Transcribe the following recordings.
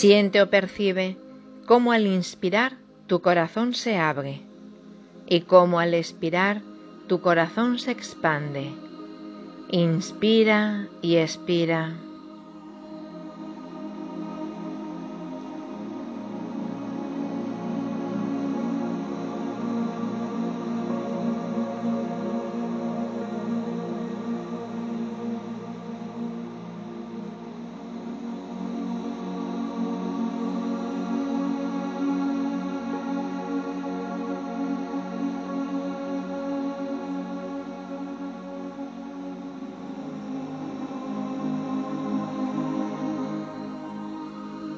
Siente o percibe cómo al inspirar tu corazón se abre y cómo al expirar tu corazón se expande. Inspira y expira.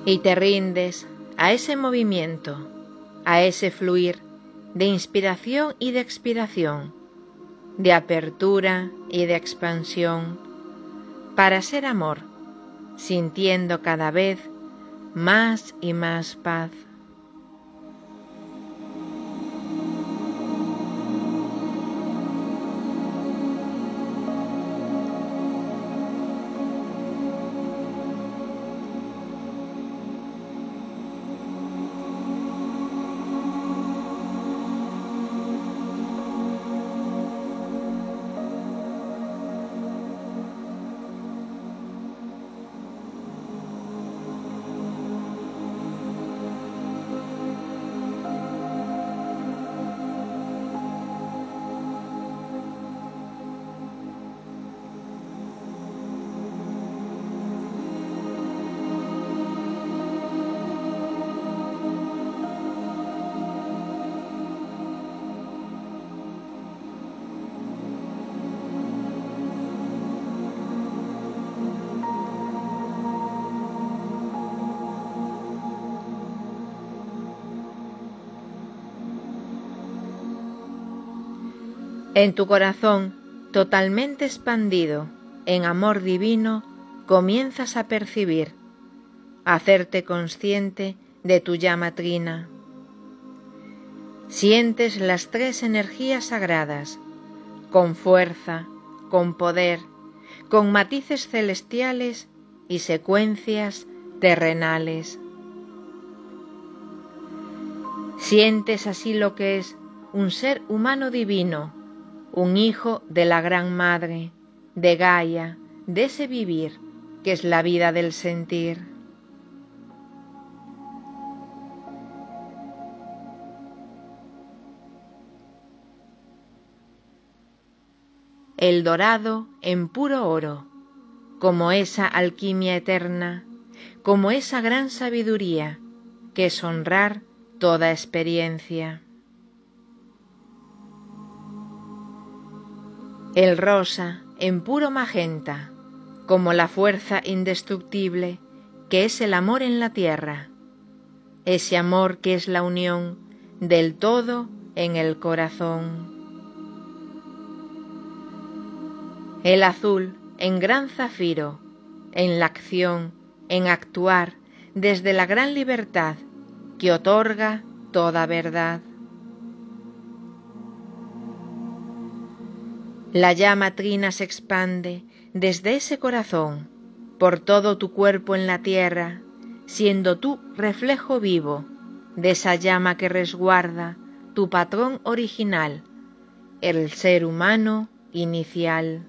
Y te rindes a ese movimiento, a ese fluir de inspiración y de expiración, de apertura y de expansión, para ser amor, sintiendo cada vez más y más paz. En tu corazón, totalmente expandido en amor divino, comienzas a percibir, a hacerte consciente de tu llama trina. Sientes las tres energías sagradas, con fuerza, con poder, con matices celestiales y secuencias terrenales. Sientes así lo que es un ser humano divino, un hijo de la Gran Madre, de Gaia, de ese vivir que es la vida del sentir. El dorado en puro oro, como esa alquimia eterna, como esa gran sabiduría que es honrar toda experiencia. El rosa en puro magenta, como la fuerza indestructible que es el amor en la tierra, ese amor que es la unión del todo en el corazón. El azul en gran zafiro, en la acción, en actuar desde la gran libertad que otorga toda verdad. La llama trina se expande desde ese corazón por todo tu cuerpo en la tierra, siendo tú reflejo vivo de esa llama que resguarda tu patrón original, el ser humano inicial.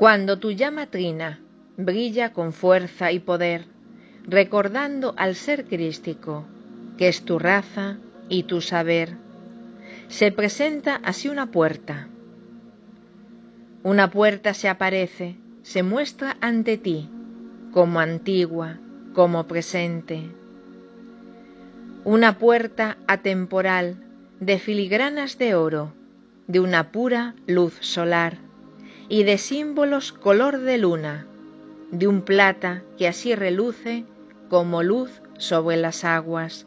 Cuando tu llama trina brilla con fuerza y poder, recordando al ser crístico, que es tu raza y tu saber, se presenta así una puerta. Una puerta se aparece, se muestra ante ti, como antigua, como presente. Una puerta atemporal de filigranas de oro, de una pura luz solar y de símbolos color de luna, de un plata que así reluce como luz sobre las aguas.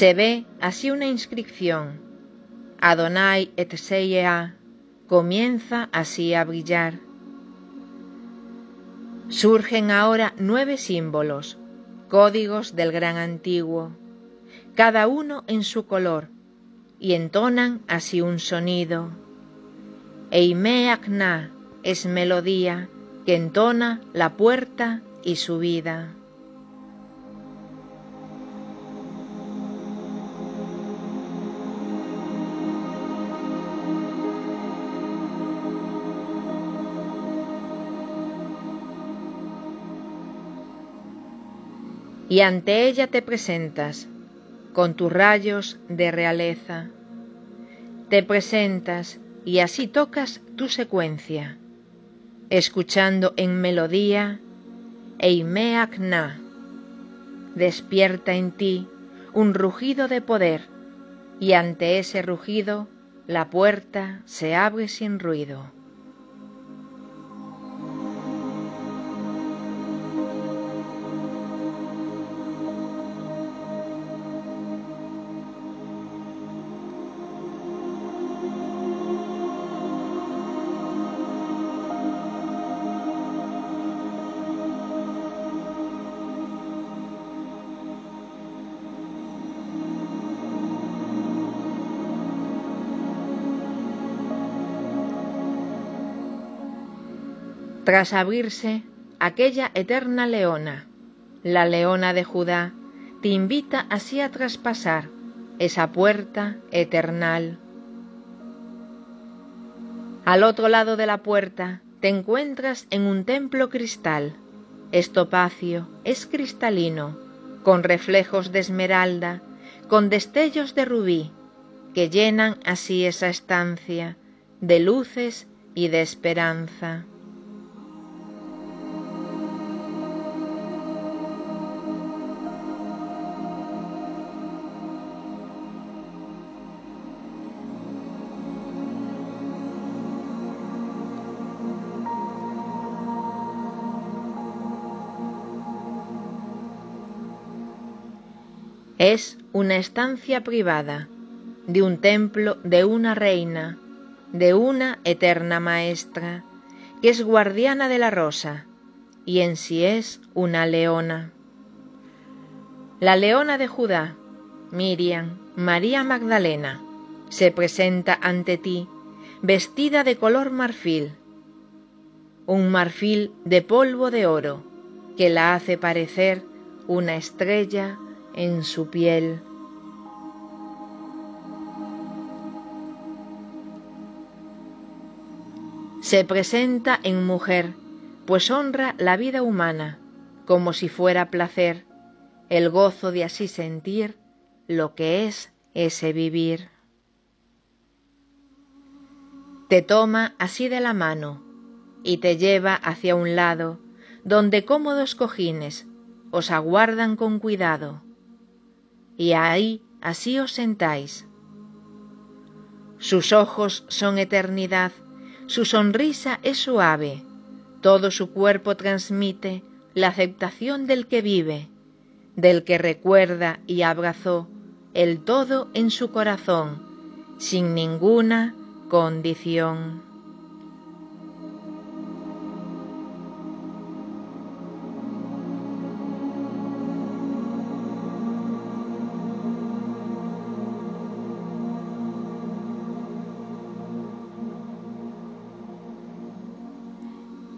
Se ve así una inscripción. Adonai et Seia comienza así a brillar. Surgen ahora nueve símbolos, códigos del gran antiguo, cada uno en su color, y entonan así un sonido. Eime Akna es melodía que entona la puerta y su vida. Y ante ella te presentas con tus rayos de realeza. Te presentas y así tocas tu secuencia, escuchando en melodía Eimeakna. Despierta en ti un rugido de poder y ante ese rugido la puerta se abre sin ruido. Tras abrirse aquella eterna leona, la leona de Judá, te invita así a traspasar esa puerta eternal. Al otro lado de la puerta te encuentras en un templo cristal. Estopacio es cristalino, con reflejos de esmeralda, con destellos de rubí, que llenan así esa estancia de luces y de esperanza. Es una estancia privada de un templo de una reina, de una eterna maestra, que es guardiana de la rosa, y en sí es una leona. La leona de Judá, Miriam, María Magdalena, se presenta ante ti, vestida de color marfil, un marfil de polvo de oro, que la hace parecer una estrella en su piel. Se presenta en mujer, pues honra la vida humana, como si fuera placer, el gozo de así sentir lo que es ese vivir. Te toma así de la mano y te lleva hacia un lado, donde cómodos cojines os aguardan con cuidado y ahí así os sentáis. Sus ojos son eternidad, su sonrisa es suave, todo su cuerpo transmite la aceptación del que vive, del que recuerda y abrazó el todo en su corazón, sin ninguna condición.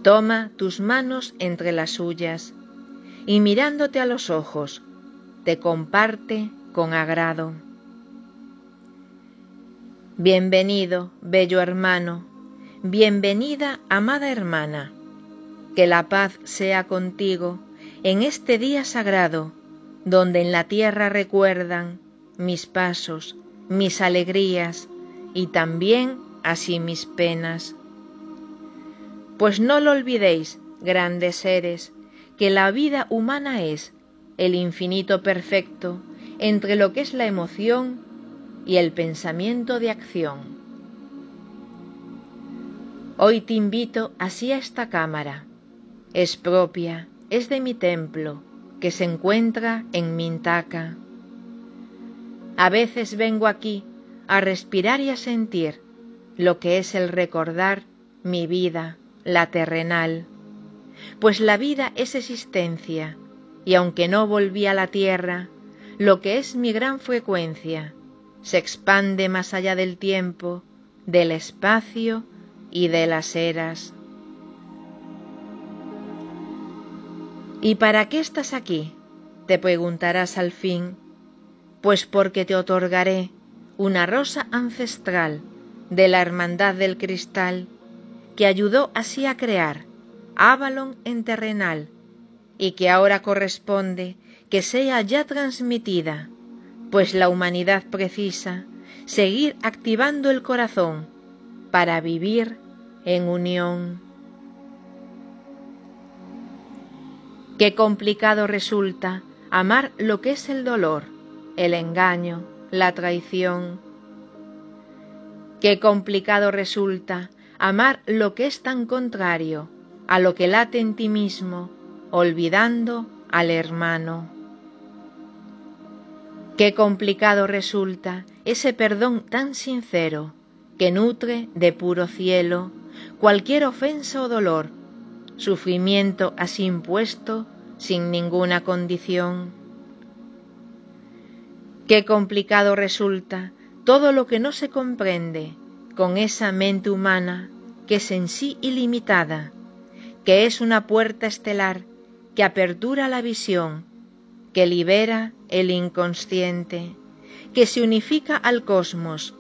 Toma tus manos entre las suyas y mirándote a los ojos, te comparte con agrado. Bienvenido, bello hermano, bienvenida, amada hermana, que la paz sea contigo en este día sagrado, donde en la tierra recuerdan mis pasos, mis alegrías y también así mis penas. Pues no lo olvidéis, grandes seres, que la vida humana es el infinito perfecto entre lo que es la emoción y el pensamiento de acción. Hoy te invito así a esta cámara. Es propia, es de mi templo, que se encuentra en Mintaca. A veces vengo aquí a respirar y a sentir lo que es el recordar mi vida, la terrenal, pues la vida es existencia, y aunque no volví a la tierra, lo que es mi gran frecuencia se expande más allá del tiempo, del espacio y de las eras. ¿Y para qué estás aquí? te preguntarás al fin, pues porque te otorgaré una rosa ancestral de la Hermandad del Cristal que ayudó así a crear Avalon en terrenal y que ahora corresponde que sea ya transmitida, pues la humanidad precisa seguir activando el corazón para vivir en unión. Qué complicado resulta amar lo que es el dolor, el engaño, la traición. Qué complicado resulta amar lo que es tan contrario a lo que late en ti mismo, olvidando al hermano. Qué complicado resulta ese perdón tan sincero que nutre de puro cielo cualquier ofensa o dolor, sufrimiento así impuesto sin ninguna condición. Qué complicado resulta todo lo que no se comprende con esa mente humana que es en sí ilimitada, que es una puerta estelar que apertura la visión, que libera el inconsciente, que se unifica al cosmos,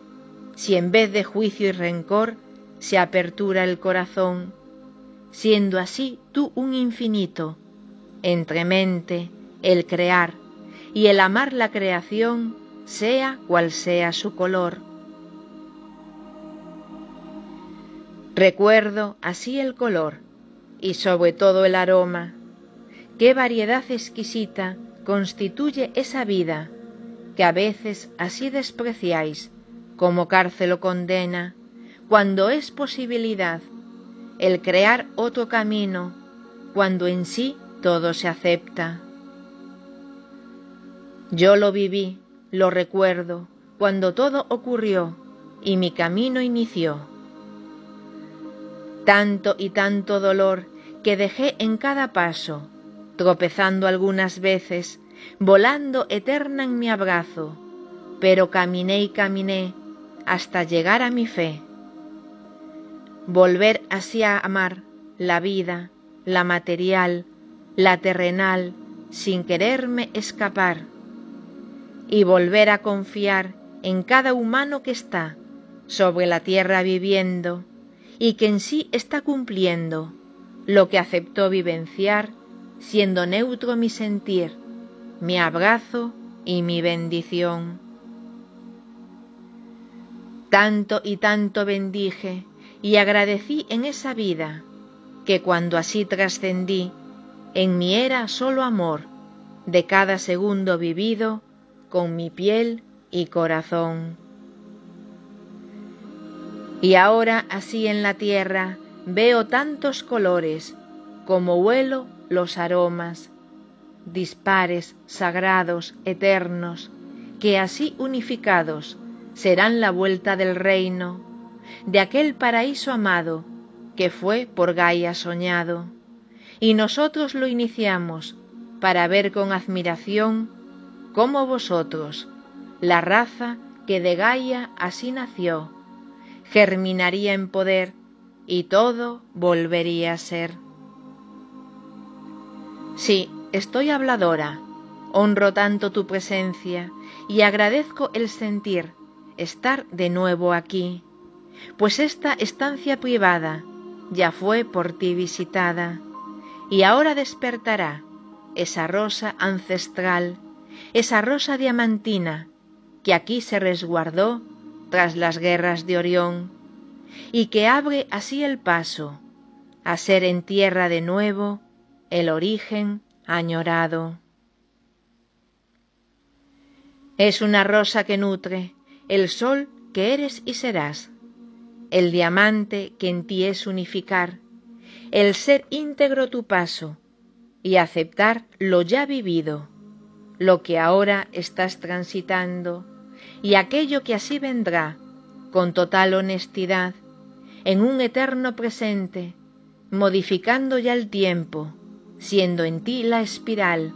si en vez de juicio y rencor se apertura el corazón, siendo así tú un infinito, entre mente, el crear y el amar la creación, sea cual sea su color Recuerdo así el color y sobre todo el aroma. Qué variedad exquisita constituye esa vida que a veces así despreciáis como cárcel o condena, cuando es posibilidad el crear otro camino, cuando en sí todo se acepta. Yo lo viví, lo recuerdo, cuando todo ocurrió y mi camino inició tanto y tanto dolor que dejé en cada paso, tropezando algunas veces, volando eterna en mi abrazo, pero caminé y caminé hasta llegar a mi fe. Volver así a amar la vida, la material, la terrenal, sin quererme escapar, y volver a confiar en cada humano que está sobre la tierra viviendo, y que en sí está cumpliendo lo que aceptó vivenciar, siendo neutro mi sentir, mi abrazo y mi bendición. Tanto y tanto bendije y agradecí en esa vida, que cuando así trascendí, en mí era solo amor, de cada segundo vivido, con mi piel y corazón. Y ahora así en la tierra veo tantos colores, como huelo los aromas, dispares, sagrados, eternos, que así unificados serán la vuelta del reino, de aquel paraíso amado que fue por Gaia soñado, y nosotros lo iniciamos para ver con admiración cómo vosotros, la raza que de Gaia así nació, germinaría en poder y todo volvería a ser. Sí, estoy habladora, honro tanto tu presencia y agradezco el sentir estar de nuevo aquí, pues esta estancia privada ya fue por ti visitada y ahora despertará esa rosa ancestral, esa rosa diamantina que aquí se resguardó tras las guerras de Orión, y que abre así el paso a ser en tierra de nuevo el origen añorado. Es una rosa que nutre el sol que eres y serás, el diamante que en ti es unificar, el ser íntegro tu paso y aceptar lo ya vivido, lo que ahora estás transitando y aquello que así vendrá con total honestidad en un eterno presente, modificando ya el tiempo, siendo en ti la espiral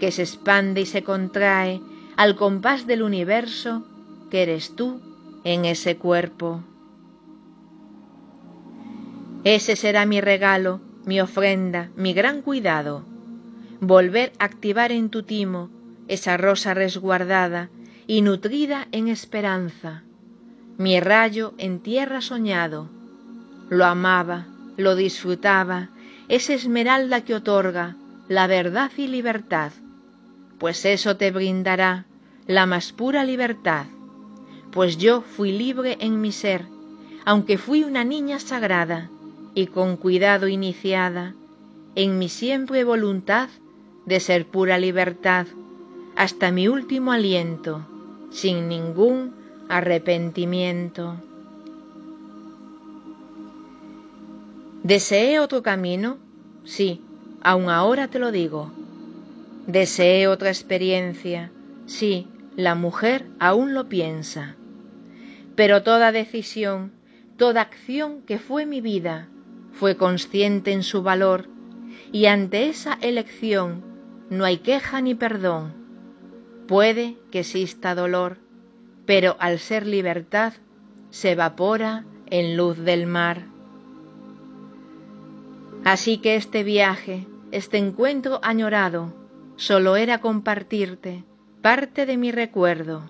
que se expande y se contrae al compás del universo que eres tú en ese cuerpo. Ese será mi regalo, mi ofrenda, mi gran cuidado, volver a activar en tu timo esa rosa resguardada y nutrida en esperanza, mi rayo en tierra soñado, lo amaba, lo disfrutaba, esa esmeralda que otorga la verdad y libertad, pues eso te brindará la más pura libertad, pues yo fui libre en mi ser, aunque fui una niña sagrada y con cuidado iniciada en mi siempre voluntad de ser pura libertad hasta mi último aliento sin ningún arrepentimiento. ¿Deseé otro camino? Sí, aun ahora te lo digo. ¿Deseé otra experiencia? Sí, la mujer aún lo piensa. Pero toda decisión, toda acción que fue mi vida, fue consciente en su valor, y ante esa elección no hay queja ni perdón, Puede que exista dolor, pero al ser libertad se evapora en luz del mar. Así que este viaje, este encuentro añorado, solo era compartirte parte de mi recuerdo,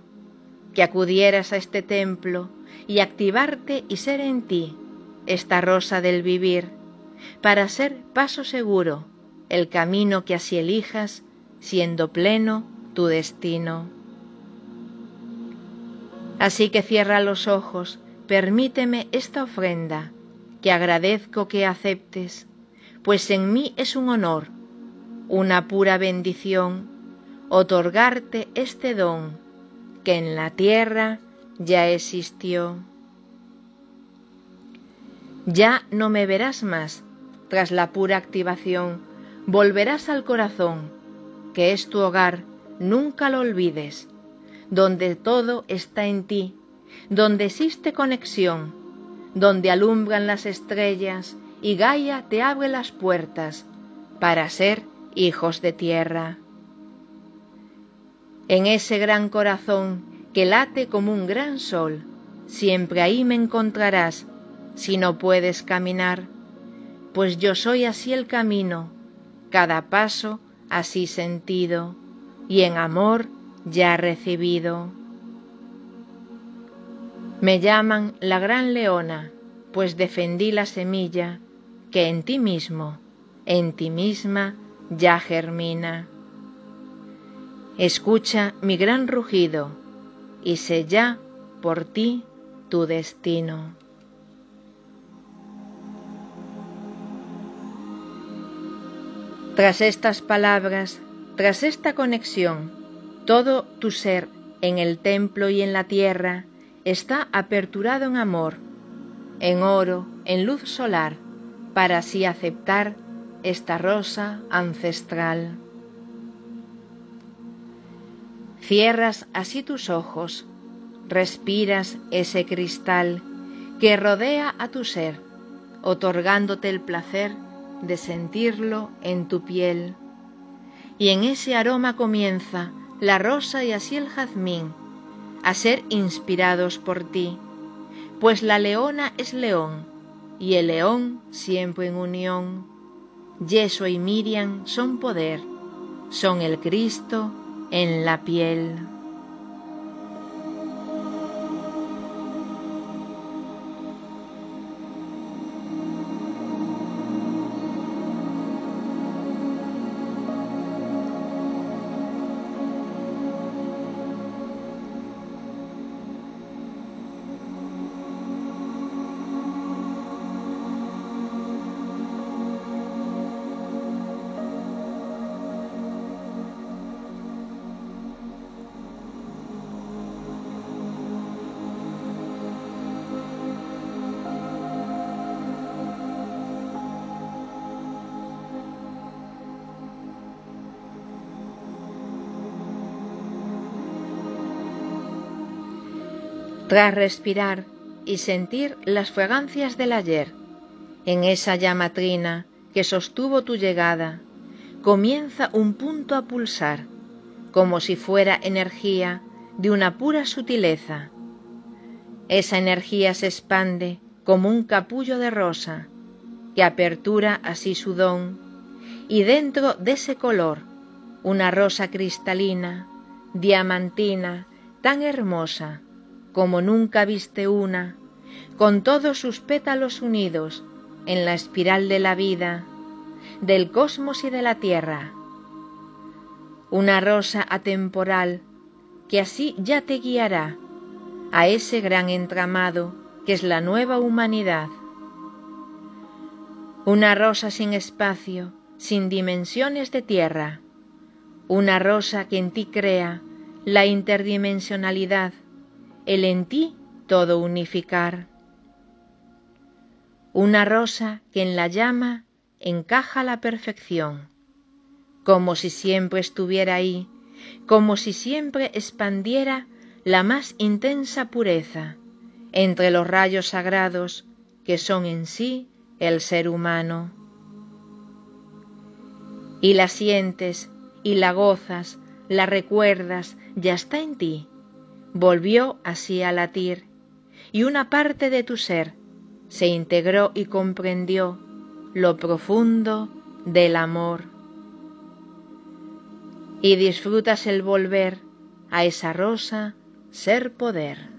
que acudieras a este templo y activarte y ser en ti esta rosa del vivir, para ser paso seguro el camino que así elijas, siendo pleno tu destino. Así que cierra los ojos, permíteme esta ofrenda, que agradezco que aceptes, pues en mí es un honor, una pura bendición, otorgarte este don que en la tierra ya existió. Ya no me verás más, tras la pura activación, volverás al corazón, que es tu hogar, nunca lo olvides, donde todo está en ti, donde existe conexión, donde alumbran las estrellas y Gaia te abre las puertas para ser hijos de tierra. En ese gran corazón que late como un gran sol, siempre ahí me encontrarás si no puedes caminar, pues yo soy así el camino, cada paso así sentido y en amor ya recibido. Me llaman la gran leona, pues defendí la semilla que en ti mismo, en ti misma ya germina. Escucha mi gran rugido y sé ya por ti tu destino. Tras estas palabras tras esta conexión, todo tu ser en el templo y en la tierra está aperturado en amor, en oro, en luz solar, para así aceptar esta rosa ancestral. Cierras así tus ojos, respiras ese cristal que rodea a tu ser, otorgándote el placer de sentirlo en tu piel y en ese aroma comienza la rosa y así el jazmín a ser inspirados por ti, pues la leona es león, y el león siempre en unión. Yeshua y Miriam son poder, son el Cristo en la piel. Tras respirar y sentir las fragancias del ayer, en esa llama trina que sostuvo tu llegada, comienza un punto a pulsar, como si fuera energía de una pura sutileza. Esa energía se expande como un capullo de rosa, que apertura así su don, y dentro de ese color, una rosa cristalina, diamantina, tan hermosa, como nunca viste una, con todos sus pétalos unidos en la espiral de la vida, del cosmos y de la tierra. Una rosa atemporal que así ya te guiará a ese gran entramado que es la nueva humanidad. Una rosa sin espacio, sin dimensiones de tierra. Una rosa que en ti crea la interdimensionalidad el en ti todo unificar. Una rosa que en la llama encaja la perfección, como si siempre estuviera ahí, como si siempre expandiera la más intensa pureza entre los rayos sagrados que son en sí el ser humano. Y la sientes y la gozas, la recuerdas, ya está en ti, volvió así a latir, y una parte de tu ser se integró y comprendió lo profundo del amor. Y disfrutas el volver a esa rosa ser poder.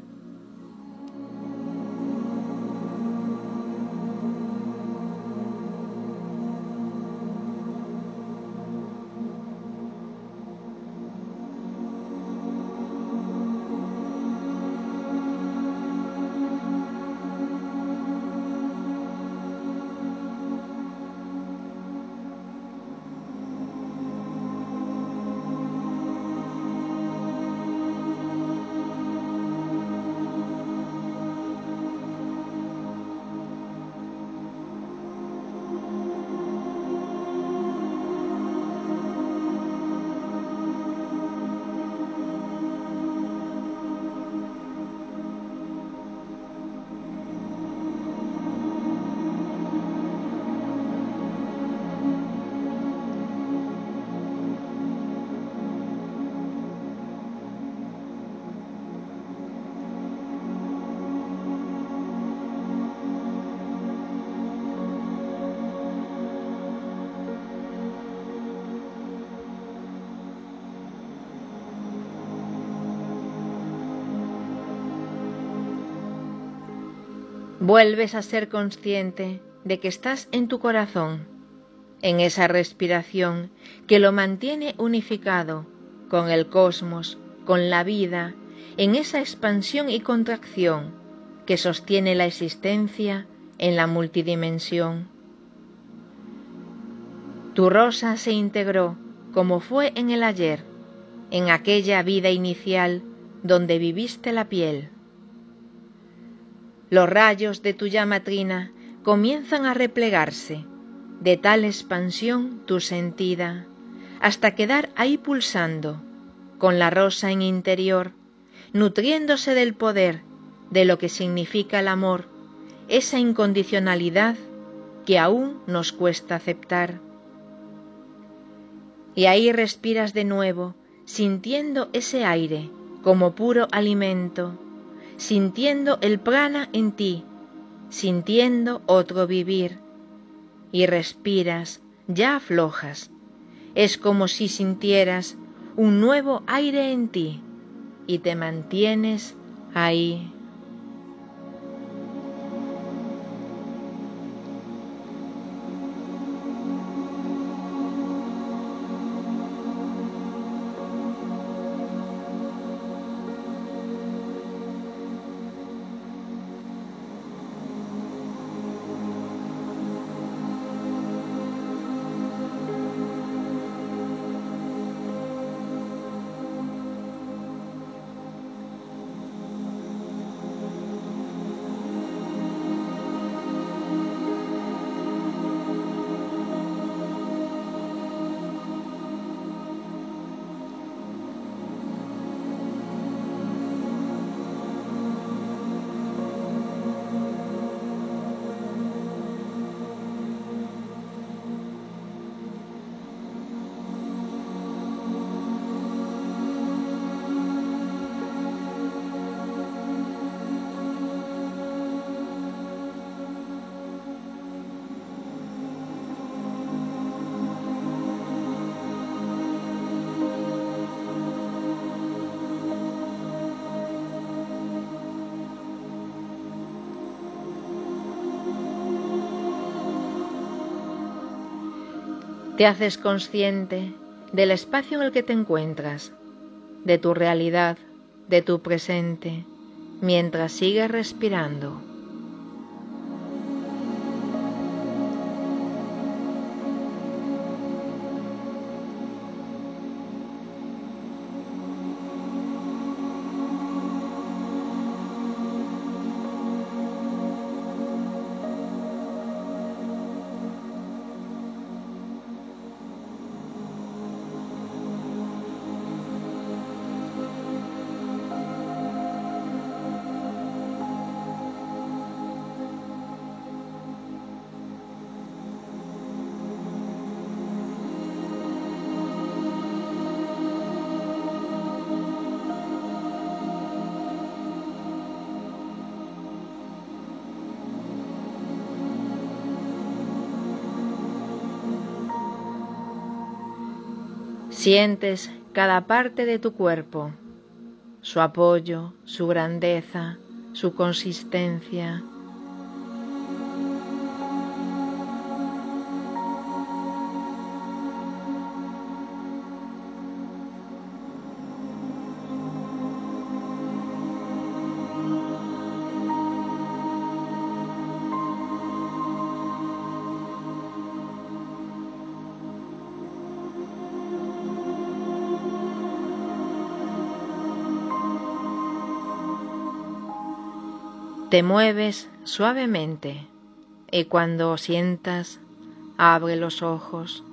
Vuelves a ser consciente de que estás en tu corazón, en esa respiración que lo mantiene unificado con el cosmos, con la vida, en esa expansión y contracción que sostiene la existencia en la multidimensión. Tu rosa se integró como fue en el ayer, en aquella vida inicial donde viviste la piel. Los rayos de tu llama trina comienzan a replegarse, de tal expansión tu sentida, hasta quedar ahí pulsando, con la rosa en interior, nutriéndose del poder de lo que significa el amor, esa incondicionalidad que aún nos cuesta aceptar. Y ahí respiras de nuevo, sintiendo ese aire como puro alimento, sintiendo el prana en ti, sintiendo otro vivir, y respiras, ya aflojas. Es como si sintieras un nuevo aire en ti y te mantienes ahí Te haces consciente del espacio en el que te encuentras, de tu realidad, de tu presente, mientras sigues respirando. Sientes cada parte de tu cuerpo, su apoyo, su grandeza, su consistencia, Te mueves suavemente y cuando sientas, abre los ojos